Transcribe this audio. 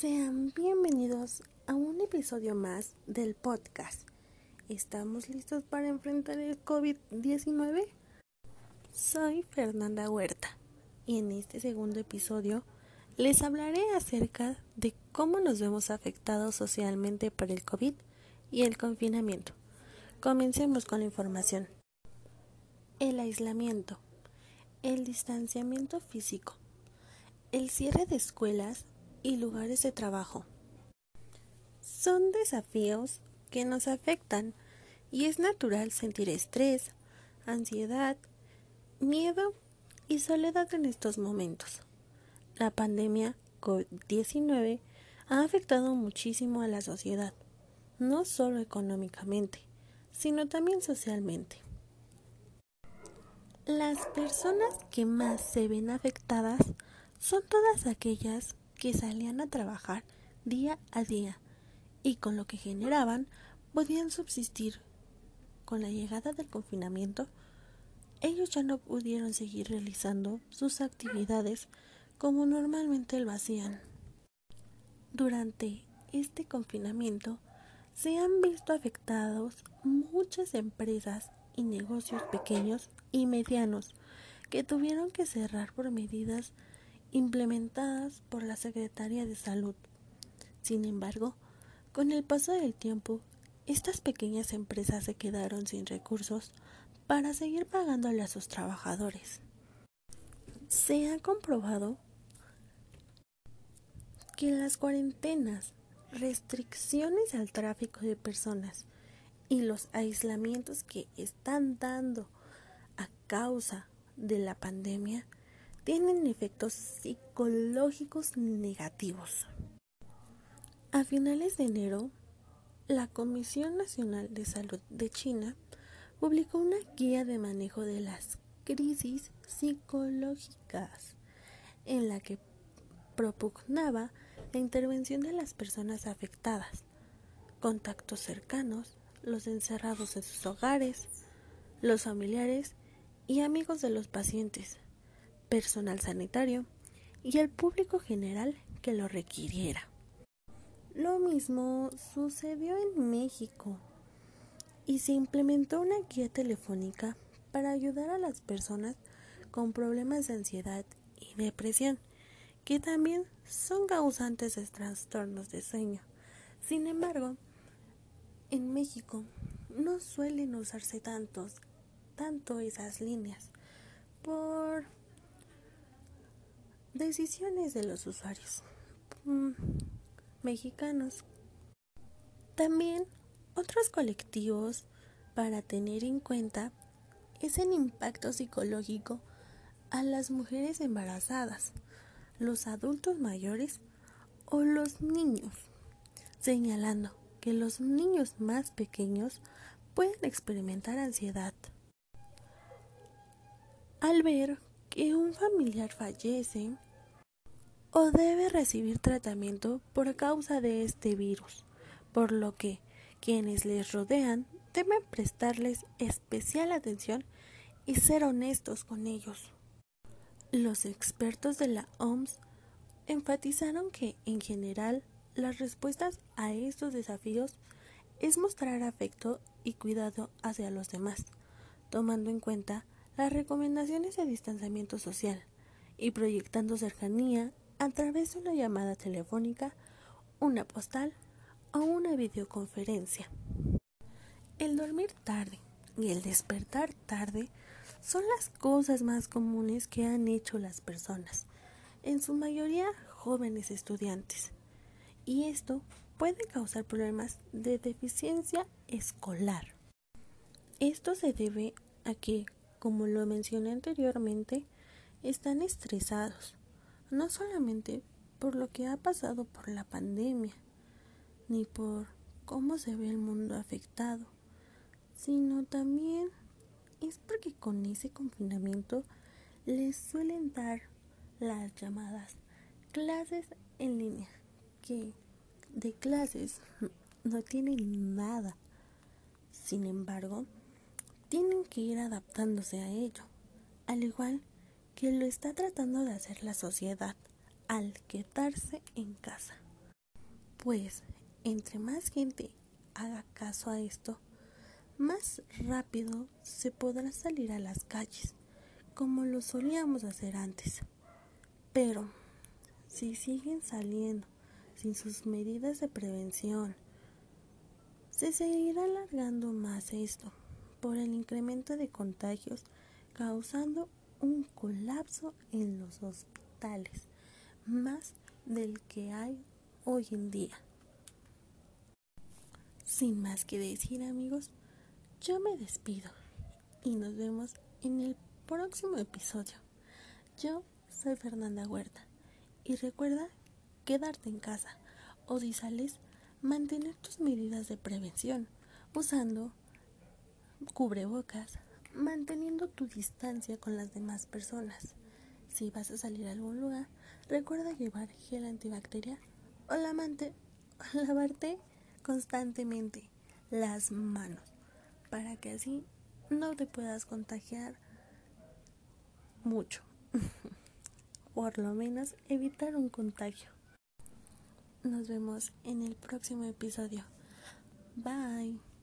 Sean bienvenidos a un episodio más del podcast. ¿Estamos listos para enfrentar el COVID-19? Soy Fernanda Huerta y en este segundo episodio les hablaré acerca de cómo nos vemos afectados socialmente por el COVID y el confinamiento. Comencemos con la información. El aislamiento, el distanciamiento físico, el cierre de escuelas y lugares de trabajo. Son desafíos que nos afectan y es natural sentir estrés, ansiedad, miedo y soledad en estos momentos. La pandemia COVID-19 ha afectado muchísimo a la sociedad, no solo económicamente, sino también socialmente. Las personas que más se ven afectadas son todas aquellas que salían a trabajar día a día y con lo que generaban podían subsistir. Con la llegada del confinamiento, ellos ya no pudieron seguir realizando sus actividades como normalmente lo hacían. Durante este confinamiento se han visto afectados muchas empresas y negocios pequeños y medianos que tuvieron que cerrar por medidas implementadas por la Secretaría de Salud. Sin embargo, con el paso del tiempo, estas pequeñas empresas se quedaron sin recursos para seguir pagándole a sus trabajadores. Se ha comprobado que las cuarentenas, restricciones al tráfico de personas y los aislamientos que están dando a causa de la pandemia tienen efectos psicológicos negativos. A finales de enero, la Comisión Nacional de Salud de China publicó una guía de manejo de las crisis psicológicas en la que propugnaba la intervención de las personas afectadas, contactos cercanos, los encerrados en sus hogares, los familiares y amigos de los pacientes, personal sanitario y el público general que lo requiriera. Lo mismo sucedió en México y se implementó una guía telefónica para ayudar a las personas con problemas de ansiedad y depresión, que también son causantes de trastornos de sueño. Sin embargo, en México no suelen usarse tantos, tanto esas líneas por Decisiones de los usuarios mm, mexicanos. También otros colectivos para tener en cuenta es el impacto psicológico a las mujeres embarazadas, los adultos mayores o los niños, señalando que los niños más pequeños pueden experimentar ansiedad. Al ver que un familiar fallece o debe recibir tratamiento por causa de este virus, por lo que quienes les rodean deben prestarles especial atención y ser honestos con ellos. Los expertos de la OMS enfatizaron que, en general, las respuestas a estos desafíos es mostrar afecto y cuidado hacia los demás, tomando en cuenta las recomendaciones de distanciamiento social y proyectando cercanía a través de una llamada telefónica, una postal o una videoconferencia. El dormir tarde y el despertar tarde son las cosas más comunes que han hecho las personas, en su mayoría jóvenes estudiantes, y esto puede causar problemas de deficiencia escolar. Esto se debe a que como lo mencioné anteriormente, están estresados, no solamente por lo que ha pasado por la pandemia, ni por cómo se ve el mundo afectado, sino también es porque con ese confinamiento les suelen dar las llamadas clases en línea, que de clases no tienen nada. Sin embargo, tienen que ir adaptándose a ello, al igual que lo está tratando de hacer la sociedad al quedarse en casa. Pues, entre más gente haga caso a esto, más rápido se podrá salir a las calles, como lo solíamos hacer antes. Pero, si siguen saliendo sin sus medidas de prevención, se seguirá alargando más esto por el incremento de contagios, causando un colapso en los hospitales, más del que hay hoy en día. Sin más que decir amigos, yo me despido y nos vemos en el próximo episodio. Yo soy Fernanda Huerta y recuerda quedarte en casa o si sales, mantener tus medidas de prevención usando cubrebocas, manteniendo tu distancia con las demás personas. Si vas a salir a algún lugar, recuerda llevar gel antibacterial o lavarte constantemente las manos para que así no te puedas contagiar mucho. Por lo menos evitar un contagio. Nos vemos en el próximo episodio. Bye.